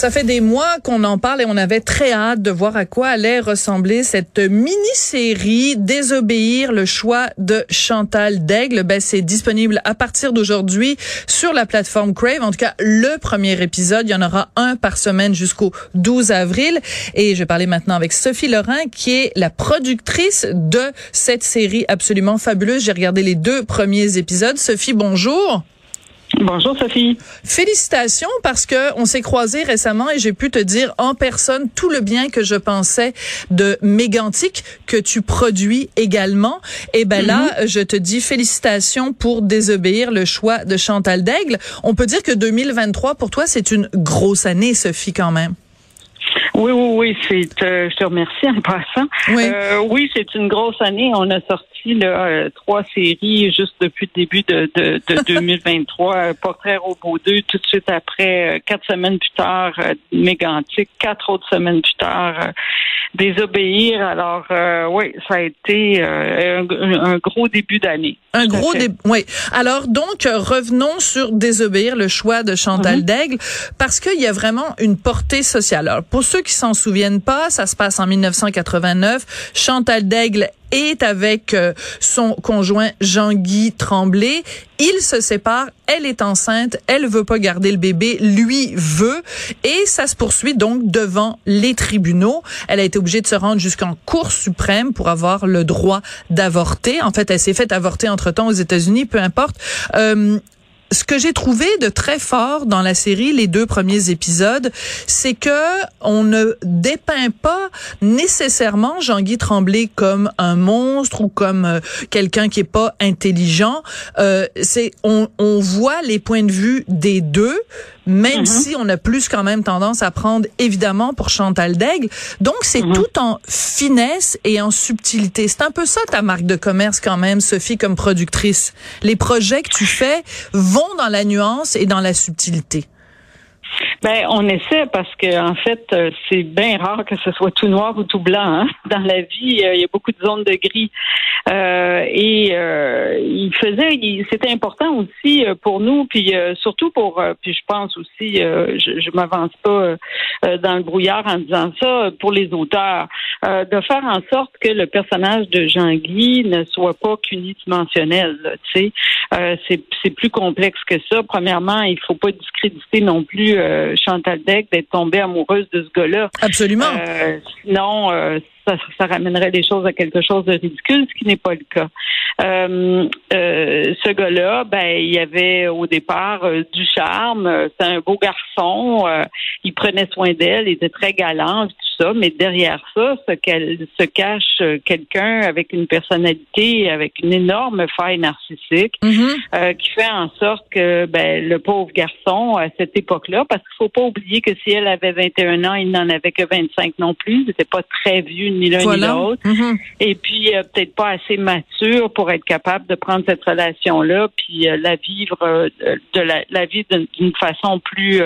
Ça fait des mois qu'on en parle et on avait très hâte de voir à quoi allait ressembler cette mini-série Désobéir le choix de Chantal Daigle. Ben, c'est disponible à partir d'aujourd'hui sur la plateforme Crave. En tout cas, le premier épisode, il y en aura un par semaine jusqu'au 12 avril. Et je vais parler maintenant avec Sophie Laurent, qui est la productrice de cette série absolument fabuleuse. J'ai regardé les deux premiers épisodes. Sophie, bonjour. Bonjour Sophie. Félicitations parce que on s'est croisés récemment et j'ai pu te dire en personne tout le bien que je pensais de Mégantic que tu produis également. Et ben là, Mhm. je te dis félicitations pour désobéir le choix de Chantal Daigle. On peut dire que 2023 pour toi c'est une grosse année Sophie quand même. Oui, oui, oui, c'est. euh, je te remercie en passant. Oui. Euh, oui, c'est une grosse année. On a sorti là, euh, trois séries juste depuis le début de, de, de 2023. Euh, Portrait Robot 2, tout de suite après, quatre semaines plus tard, Mégantic, quatre autres semaines plus tard, Désobéir. Alors, euh, oui, ça a été euh, un, un gros début d'année. Un gros fait. dé... oui. Alors donc revenons sur désobéir le choix de Chantal Mhm. Daigle parce qu'il y a vraiment une portée sociale. Alors pour ceux qui s'en souviennent pas, ça se passe en 1989. Chantal Daigle est avec euh, son conjoint Jean-Guy Tremblay. Ils se séparent. Elle est enceinte. Elle veut pas garder le bébé. Lui veut. Et ça se poursuit donc devant les tribunaux. Elle a été obligée de se rendre jusqu'en Cour suprême pour avoir le droit d'avorter. En fait, elle s'est fait avorter entre-temps aux États-Unis, peu importe. Euh, ce que j'ai trouvé de très fort dans la série, les deux premiers épisodes, c'est que on ne dépeint pas nécessairement Jean-Guy Tremblay comme un monstre ou comme euh, quelqu'un qui est pas intelligent. Euh, c'est on, on voit les points de vue des deux, même Mhm. si on a plus quand même tendance à prendre évidemment pour Chantal Daigle. Donc c'est Mhm. tout en finesse et en subtilité. C'est un peu ça ta marque de commerce quand même, Sophie, comme productrice. Les projets que tu fais vont dans la nuance et dans la subtilité. Ben, on essaie parce que en fait, euh, c'est bien rare que ce soit tout noir ou tout blanc. hein. Dans la vie, euh, il y a beaucoup de zones de gris. Euh, et euh, il faisait, c'était important aussi euh, pour nous, puis euh, surtout pour, puis je pense aussi, je, je m'avance pas dans le brouillard en disant ça, pour les auteurs, euh, de faire en sorte que le personnage de Jean-Guy ne soit pas qu'unidimensionnel. Tu sais, Euh, c'est c'est plus complexe que ça. Premièrement, il faut pas discréditer non plus euh, Chantal Deck d'être tombée amoureuse de ce gars-là. Absolument. Euh, sinon, euh, ça, ça ramènerait les choses à quelque chose de ridicule, ce qui n'est pas le cas. Euh, euh, ce gars-là, ben, il y avait au départ euh, du charme. C'est un beau garçon. euh, il prenait soin d'elle. Il était très galant, tout ça. Mais derrière ça, ce qu'elle se cache euh, quelqu'un avec une personnalité, avec une énorme faille narcissique Mhm. euh, qui fait en sorte que ben, le pauvre garçon, à cette époque-là, parce qu'il faut pas oublier que si elle avait 21 ans, il n'en avait que 25 non plus. Il n'était pas très vieux ni l'un ni l'autre. Mhm. Et puis, euh, peut-être pas assez mature pour être capable de prendre cette relation-là, puis euh, la vivre de la, la vivre d'une façon plus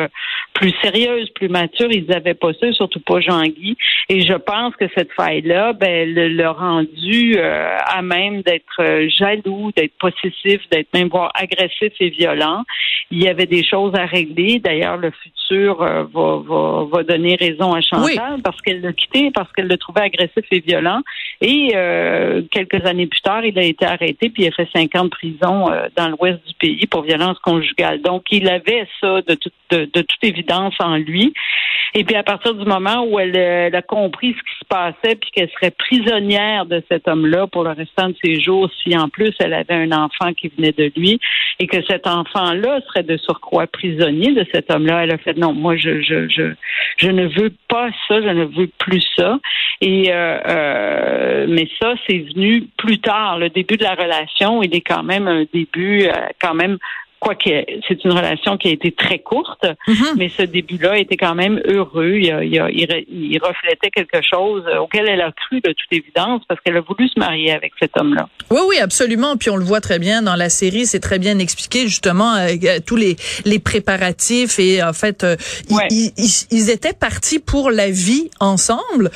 plus sérieuse, plus mature. Ils n'avaient pas ça, surtout pas Jean-Guy. Pays. Et je pense que cette faille-là, ben, l'a rendu euh, à même d'être euh, jaloux, d'être possessif, d'être même voire agressif et violent. Il y avait des choses à régler. D'ailleurs, le futur euh, va, va, va, donner raison à Chantal parce qu'elle l'a quitté, parce qu'elle le trouvait agressif et violent. Et quelques années plus tard, il a été arrêté puis il a fait cinq ans de prison dans l'ouest du pays pour violence conjugale. Donc, il avait ça de, de, de toute évidence en lui. Et puis à partir du moment où elle, a compris ce qui se passait, puis qu'elle serait prisonnière de cet homme-là pour le restant de ses jours, si en plus elle avait un enfant qui venait de lui, et que cet enfant-là serait de surcroît prisonnier de cet homme-là, elle a fait non, moi je je je je ne veux pas ça, je ne veux plus ça. Et euh, euh, mais ça, c'est venu plus tard. Le début de la relation, il est quand même un début euh, quand même quoique c'est une relation qui a été très courte, mhm. mais ce début-là était quand même heureux. Il, il, reflétait quelque chose auquel elle a cru de toute évidence parce qu'elle a voulu se marier avec cet homme-là. Oui, oui, absolument. Puis on le voit très bien dans la série, c'est très bien expliqué justement euh, euh, tous les, les préparatifs et en fait, euh, ils, étaient partis pour la vie ensemble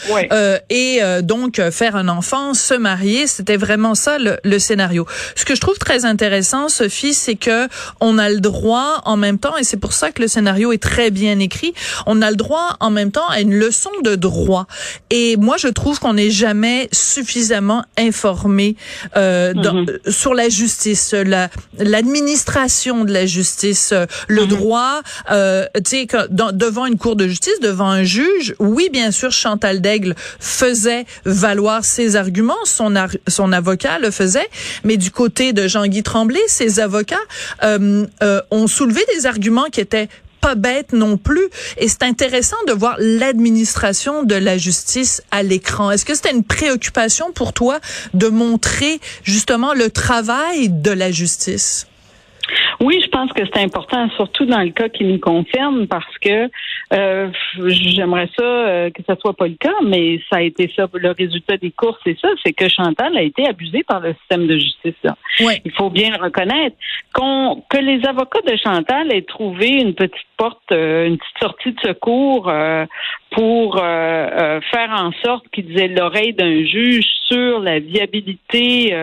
et donc faire un enfant, se marier, c'était vraiment ça le, le scénario. Ce que je trouve très intéressant, Sophie, c'est que on a le droit en même temps, et c'est pour ça que le scénario est très bien écrit, on a le droit en même temps à une leçon de droit. Et moi, je trouve qu'on n'est jamais suffisamment informé euh, mhm. sur la justice, la l'administration de la justice, le mhm. droit, euh, tu sais, devant une cour de justice, devant un juge. Oui, bien sûr, Chantal Daigle faisait valoir ses arguments, son son avocat le faisait, mais du côté de Jean-Guy Tremblay, ses avocats euh, euh, euh, ont soulevé des arguments qui étaient pas bêtes non plus. Et c'est intéressant de voir l'administration de la justice à l'écran. Est-ce que c'était une préoccupation pour toi de montrer justement le travail de la justice? Oui, je pense que c'est important, surtout dans le cas qui nous concerne, parce que euh, j'aimerais ça euh, que ça soit pas le cas, mais ça a été ça. Le résultat des courses, c'est ça, c'est que Chantal a été abusée par le système de justice. Il faut bien le reconnaître. Qu'on, que les avocats de Chantal aient trouvé une petite porte, euh, une petite sortie de secours pour faire en sorte qu'ils aient l'oreille d'un juge sur la viabilité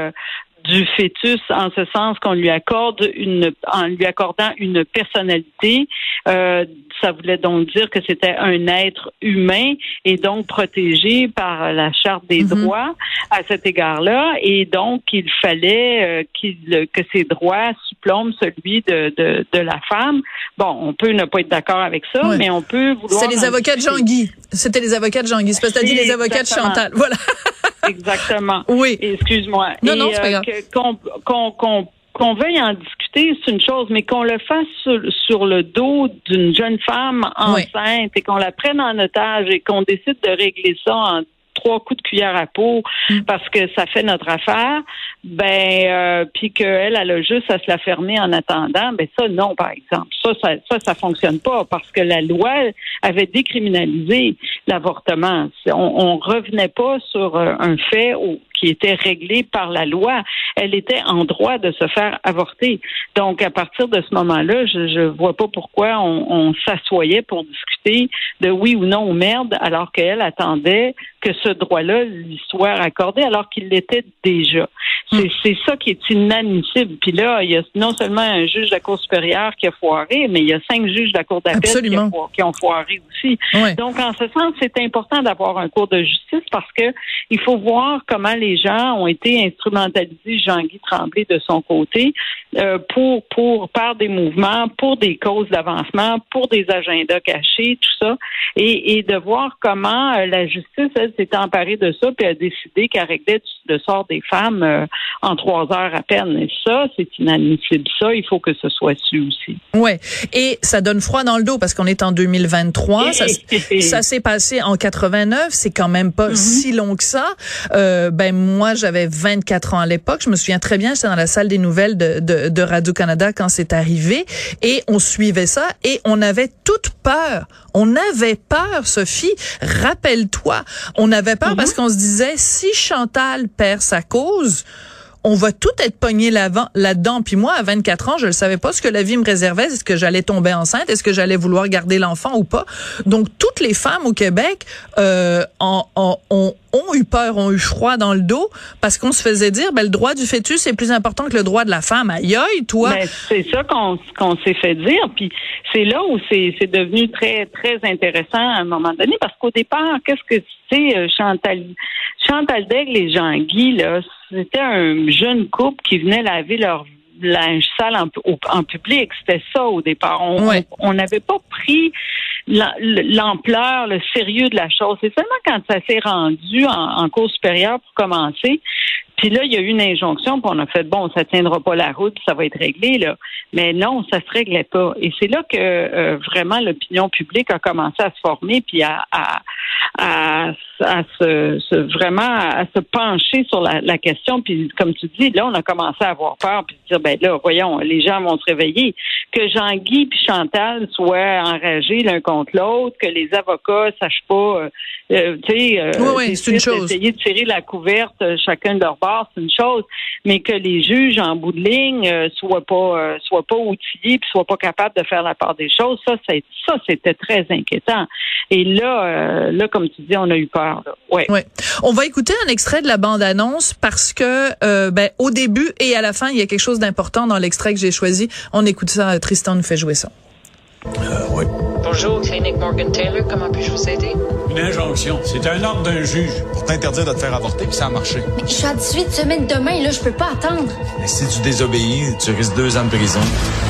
du fœtus en ce sens qu'on lui accorde une en lui accordant une personnalité. Euh, ça voulait donc dire que c'était un être humain et donc protégé par la charte des mhm. droits à cet égard-là. Et donc il fallait euh, qu'il que ses droits supplombent celui de, de, de, la femme. Bon on peut ne pas être d'accord avec ça mais on peut vouloir c'est les avocats de Jean-Guy c'était les avocats de Jean-Guy c'est parce que t'as dit les avocats de Chantal. Voilà Exactement. Oui. Excuse-moi. Non, non, c'est pas euh, grave. Qu'on veuille en discuter, c'est une chose, mais qu'on le fasse sur, le dos d'une jeune femme enceinte et qu'on la prenne en otage et qu'on décide de régler ça en trois coups de cuillère à peau mm. parce que ça fait notre affaire, ben euh, puis qu'elle elle a juste à se la fermer en attendant, ben ça non par exemple. Ça ça ça, ça fonctionne pas parce que la loi avait décriminalisé l'avortement. On, on revenait pas sur euh, un fait qui était réglée par la loi. Elle était en droit de se faire avorter. Donc, à partir de ce moment-là, je ne vois pas pourquoi on, on s'assoyait pour discuter de oui ou non ou merde, alors qu'elle attendait que ce droit-là lui soit accordé, alors qu'il l'était déjà. C'est ça qui est inadmissible. Puis là, il y a non seulement un juge de la Cour supérieure qui a foiré, mais il y a cinq juges de la Cour d'appel qui, ont foiré aussi. Donc, en ce sens, c'est important d'avoir un cours de justice parce que il faut voir comment les gens ont été instrumentalisés, Jean-Guy Tremblay de son côté, euh, pour, pour, par des mouvements, pour des causes d'avancement, pour des agendas cachés, tout ça, et, de voir comment euh, la justice, elle, s'est emparée de ça, puis a décidé qu'elle réglait le sort des femmes euh, en trois heures à peine. Et ça, c'est inadmissible. Ça, il faut que ce soit su aussi. Ouais. Et ça donne froid dans le dos parce qu'on est en 2023. ça, ça s'est passé en 89. C'est quand même pas mm-hmm. si long que ça. ben moi, j'avais 24 ans à l'époque. Je me souviens très bien, j'étais dans la salle des nouvelles de, de, de Radio-Canada quand c'est arrivé et on suivait ça et on avait toute peur. On avait peur, Sophie. Rappelle-toi, on avait peur mm-hmm. parce qu'on se disait, si Chantal perd sa cause, on va tout être pogné là-dedans. Puis moi, à 24 ans, je ne savais pas ce que la vie me réservait. Est-ce que j'allais tomber enceinte? Est-ce que j'allais vouloir garder l'enfant ou pas? Donc, toutes les femmes au Québec euh, en, ont eu peur, ont eu froid dans le dos parce qu'on se faisait dire, ben, le droit du fœtus est plus important que le droit de la femme. Aïe, aïe, toi. Ben, c'est ça qu'on s'est fait dire. Puis c'est là où c'est devenu très, très intéressant à un moment donné parce qu'au départ, qu'est-ce que c'est euh, Chantal, Chantal Daigle et Jean-Guy, là, c'était un jeune couple qui venait laver leur linge sale en, en public. C'était ça au départ. On n'avait pas pris l'ampleur, le sérieux de la chose. C'est seulement quand ça s'est rendu en, cours supérieur pour commencer puis là, il y a eu une injonction, puis on a fait bon, ça tiendra pas la route, ça va être réglé là. Mais non, ça se réglait pas. Et c'est là que euh, vraiment l'opinion publique a commencé à se former, puis à, à, à, se, vraiment à se pencher sur la, la, question. Puis comme tu dis, là, on a commencé à avoir peur, puis dire ben là, voyons, les gens vont se réveiller. Que Jean-Guy puis Chantal soient enragés l'un l'autre, que les avocats sachent pas, euh, euh tu sais, euh, oui, c'est une chose. essayer de tirer la couverte chacun de leur c'est une chose, mais que les juges, en bout de ligne, euh, soient pas euh, soient pas outillés puis soient pas capables de faire la part des choses, ça, c'est ça, c'était très inquiétant. Et là, euh, là, comme tu dis, on a eu peur. Ouais. ouais. On va écouter un extrait de la bande-annonce parce que, ben, au début et à la fin, il y a quelque chose d'important dans l'extrait que j'ai choisi. On écoute ça. Tristan nous fait jouer ça. oui. Bonjour, Clinique Morgan Taylor. Comment puis-je vous aider? Une injonction. C'est un ordre d'un juge pour t'interdire de te faire avorter, puis ça a marché. Mais je suis à 18 semaines demain, là, je peux pas attendre. Mais si tu désobéis, tu risques deux ans de prison.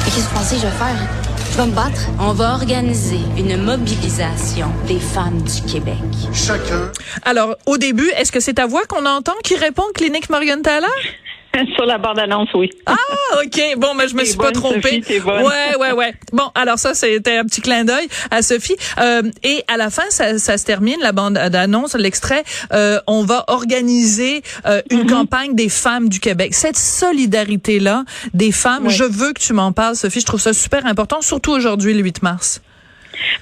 qu'est-ce que vous pensez que je vais faire? Je vais me battre. On va organiser une mobilisation des femmes du Québec. Chacun. Alors, au début, est-ce que c'est ta voix qu'on entend qui répond Clinique Morgan Taylor? Sur la bande-annonce, oui. Ah, OK. Bon, mais je me suis pas trompée. ouais, ouais, ouais. Bon, alors ça, c'était un petit clin d'œil à Sophie. Euh, et à la fin, ça, ça se termine, la bande-annonce, l'extrait. Euh, on va organiser euh, une mm-hmm. campagne des femmes du Québec. Cette solidarité-là des femmes, je veux que tu m'en parles, Sophie. Je trouve ça super important, surtout aujourd'hui, le 8 mars.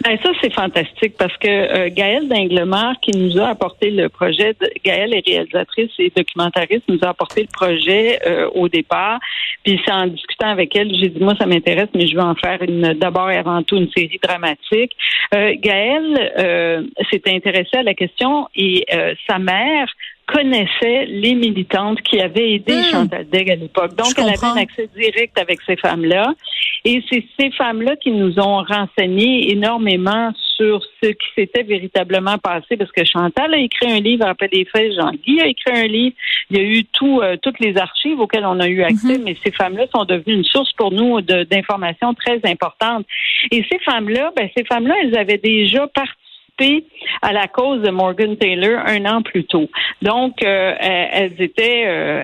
Ben, ça, c'est fantastique parce que euh, Gaëlle Dinglemar, qui nous a apporté le projet, Gaëlle est réalisatrice et documentariste, nous a apporté le projet euh, au départ. Puis c'est en discutant avec elle, j'ai dit, moi, ça m'intéresse, mais je veux en faire une d'abord et avant tout une série dramatique. Euh, Gaëlle euh, s'est intéressée à la question et sa mère connaissait les militantes qui avaient aidé hmm. Chantal Degg à l'époque. Donc, elle avait un accès direct avec ces femmes-là. Et c'est ces femmes-là qui nous ont renseigné énormément sur ce qui s'était véritablement passé, parce que Chantal a écrit un livre après les faits, Jean-Guy a écrit un livre, il y a eu tout, euh, toutes les archives auxquelles on a eu accès, hmm. mais ces femmes-là sont devenues une source pour nous d'informations très importantes. Et ces femmes-là, ben, ces femmes-là, elles avaient déjà participé à la cause de Morgan Taylor un an plus tôt. Donc, euh, elles étaient euh,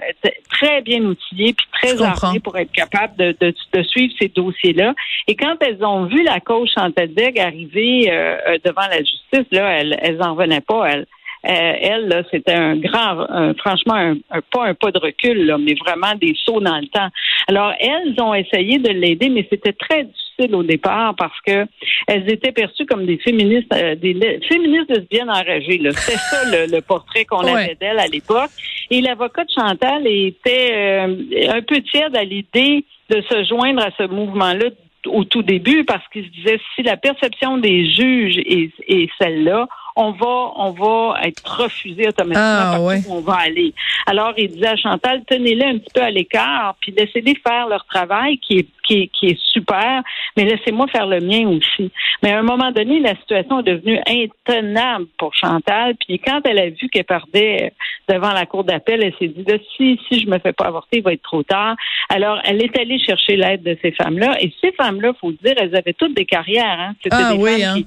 très bien outillées puis très armées pour être capables de, de, suivre ces dossiers-là. Et quand elles ont vu la cause Chantal Degg arriver euh, devant la justice, là, elles, elles en revenaient pas. Elles, elle, c'était un grand, franchement, un, pas un pas de recul, là, mais vraiment des sauts dans le temps. Alors, elles ont essayé de l'aider, mais c'était très difficile au départ parce que elles étaient perçues comme des féministes, euh, des féministes lesbiennes enragées. C'était ça le, portrait qu'on avait d'elle à l'époque. Et l'avocat de Chantal était euh, un peu tiède à l'idée de se joindre à ce mouvement-là au tout début parce qu'il se disait si la perception des juges est, est celle-là, on va, on va être refusé automatiquement ah, on va aller. Alors, il disait à Chantal, tenez-les un petit peu à l'écart, puis laissez-les faire leur travail qui est, qui est, qui est super, mais laissez-moi faire le mien aussi. Mais à un moment donné, la situation est devenue intenable pour Chantal, puis quand elle a vu qu'elle perdait devant la cour d'appel, elle s'est dit, là, si, si je me fais pas avorter, il va être trop tard. Alors, elle est allée chercher l'aide de ces femmes-là, et ces femmes-là, faut dire, elles avaient toutes des carrières, hein. C'était ah des femmes hein.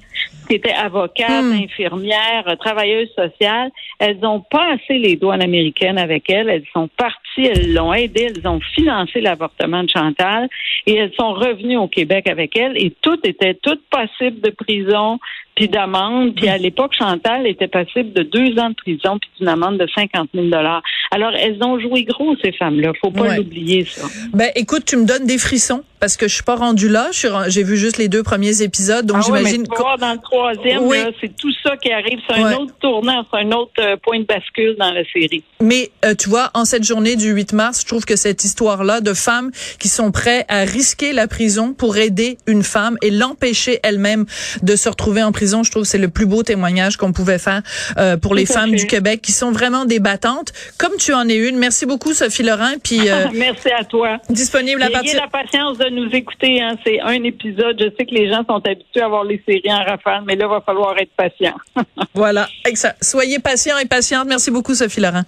qui, étaient avocates, hmm. infirmières, travailleuses sociales, elles ont passé les douanes américaines avec elles. Elles sont parties, elles l'ont aidé, elles ont financé l'avortement de Chantal et elles sont revenues au Québec avec elle et tout était tout possible de prison. Puis d'amende. Puis à l'époque, Chantal était passible de deux ans de prison puis d'une amende de 50 000 dollars. Alors, elles ont joué gros, ces femmes-là. Faut pas Ouais. l'oublier, ça. Ben, écoute, tu me donnes des frissons parce que je suis pas rendue là. J'ai vu juste les deux premiers épisodes, donc Ah ouais, j'imagine. voir dans le troisième, Oui. c'est tout ça qui arrive. C'est un autre tournant, c'est un autre point de bascule dans la série. Mais euh, tu vois, en cette journée du 8 mars, je trouve que cette histoire-là de femmes qui sont prêtes à risquer la prison pour aider une femme et l'empêcher elle-même de se retrouver en prison, je trouve que c'est le plus beau témoignage qu'on pouvait faire euh, pour les femmes fait. du Québec qui sont vraiment des battantes, comme tu en es une. Merci beaucoup, Sophie Laurent. Puis euh, Merci à toi. disponible à Ayez partir. la patience de nous écouter. Hein. C'est un épisode. Je sais que les gens sont habitués à voir les séries en rafale, mais là, il va falloir être patient. Voilà, excellent. Soyez patients et patientes. Merci beaucoup, Sophie Laurent.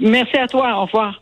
Merci à toi. Au revoir.